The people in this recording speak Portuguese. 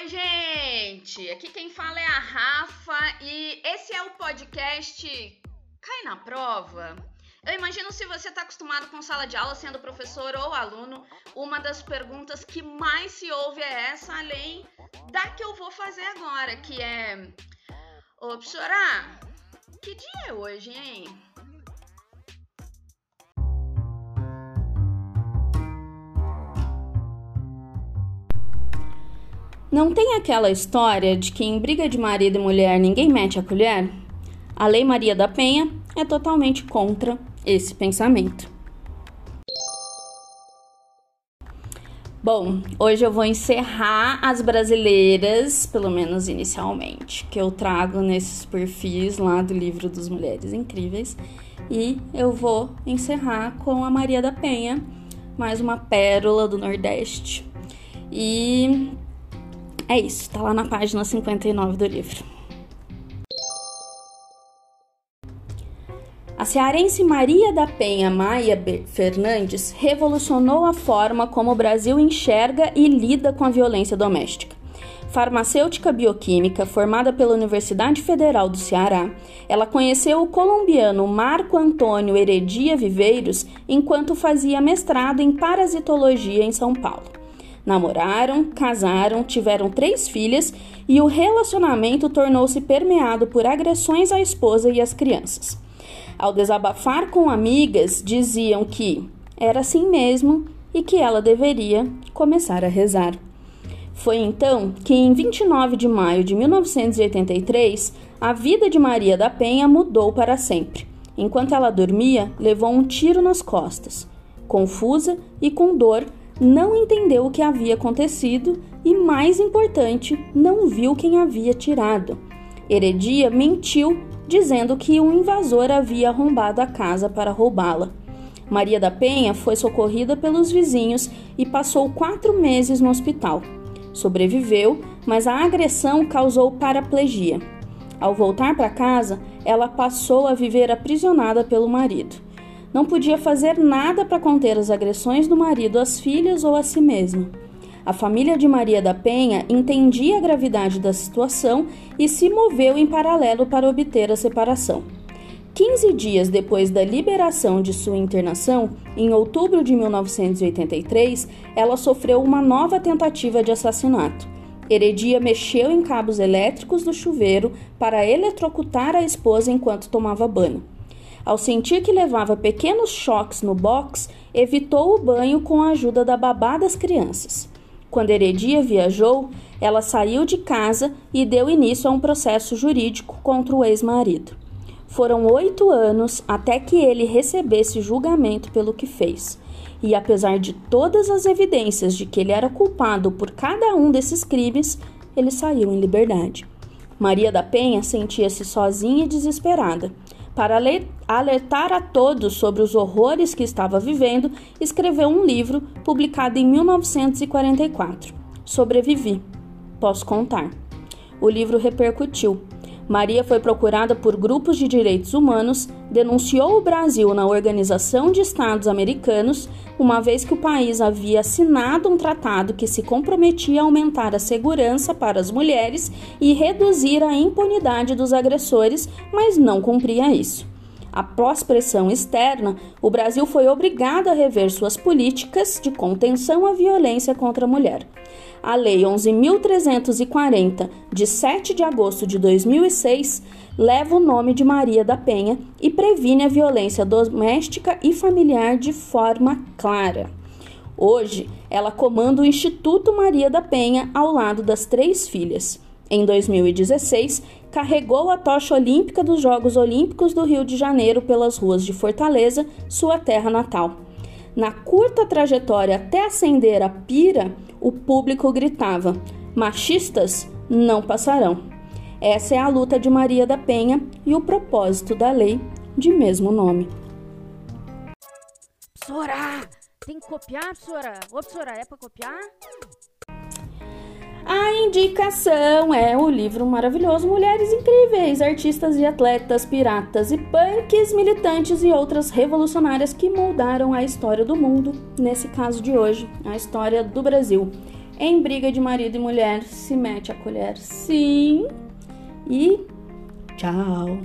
Oi, gente! Aqui quem fala é a Rafa e esse é o podcast Cai na Prova. Eu imagino se você está acostumado com sala de aula, sendo professor ou aluno, uma das perguntas que mais se ouve é essa, além da que eu vou fazer agora, que é: Ô, professora, que dia é hoje, hein? Não tem aquela história de que em briga de marido e mulher ninguém mete a colher? A Lei Maria da Penha é totalmente contra esse pensamento. Bom, hoje eu vou encerrar as brasileiras, pelo menos inicialmente, que eu trago nesses perfis lá do livro dos Mulheres Incríveis, e eu vou encerrar com a Maria da Penha, mais uma pérola do Nordeste. E é isso, tá lá na página 59 do livro. A cearense Maria da Penha Maia Fernandes revolucionou a forma como o Brasil enxerga e lida com a violência doméstica. Farmacêutica bioquímica, formada pela Universidade Federal do Ceará, ela conheceu o colombiano Marco Antônio Heredia Viveiros enquanto fazia mestrado em parasitologia em São Paulo. Namoraram, casaram, tiveram três filhas e o relacionamento tornou-se permeado por agressões à esposa e às crianças. Ao desabafar com amigas, diziam que era assim mesmo e que ela deveria começar a rezar. Foi então que, em 29 de maio de 1983, a vida de Maria da Penha mudou para sempre. Enquanto ela dormia, levou um tiro nas costas. Confusa e com dor, não entendeu o que havia acontecido e, mais importante, não viu quem havia tirado. Heredia mentiu, dizendo que um invasor havia arrombado a casa para roubá-la. Maria da Penha foi socorrida pelos vizinhos e passou quatro meses no hospital. Sobreviveu, mas a agressão causou paraplegia. Ao voltar para casa, ela passou a viver aprisionada pelo marido não podia fazer nada para conter as agressões do marido às filhas ou a si mesma. A família de Maria da Penha entendia a gravidade da situação e se moveu em paralelo para obter a separação. 15 dias depois da liberação de sua internação, em outubro de 1983, ela sofreu uma nova tentativa de assassinato. Heredia mexeu em cabos elétricos do chuveiro para eletrocutar a esposa enquanto tomava banho. Ao sentir que levava pequenos choques no box, evitou o banho com a ajuda da babá das crianças. Quando Heredia viajou, ela saiu de casa e deu início a um processo jurídico contra o ex-marido. Foram oito anos até que ele recebesse julgamento pelo que fez. E apesar de todas as evidências de que ele era culpado por cada um desses crimes, ele saiu em liberdade. Maria da Penha sentia-se sozinha e desesperada. Para alertar a todos sobre os horrores que estava vivendo, escreveu um livro publicado em 1944. Sobrevivi. Posso contar. O livro repercutiu. Maria foi procurada por grupos de direitos humanos, denunciou o Brasil na Organização de Estados Americanos, uma vez que o país havia assinado um tratado que se comprometia a aumentar a segurança para as mulheres e reduzir a impunidade dos agressores, mas não cumpria isso. Após pressão externa, o Brasil foi obrigado a rever suas políticas de contenção à violência contra a mulher. A Lei 11.340, de 7 de agosto de 2006, leva o nome de Maria da Penha e previne a violência doméstica e familiar de forma clara. Hoje, ela comanda o Instituto Maria da Penha ao lado das três filhas. Em 2016, carregou a tocha olímpica dos Jogos Olímpicos do Rio de Janeiro pelas ruas de Fortaleza, sua terra natal. Na curta trajetória até acender a pira, o público gritava: machistas não passarão. Essa é a luta de Maria da Penha e o propósito da lei de mesmo nome. Professora, tem que copiar, professora? Ô, professora, é para copiar? A indicação é o livro maravilhoso Mulheres Incríveis, Artistas e Atletas, Piratas e Punks, Militantes e outras revolucionárias que moldaram a história do mundo, nesse caso de hoje, a história do Brasil. Em briga de marido e mulher, se mete a colher, sim. E tchau.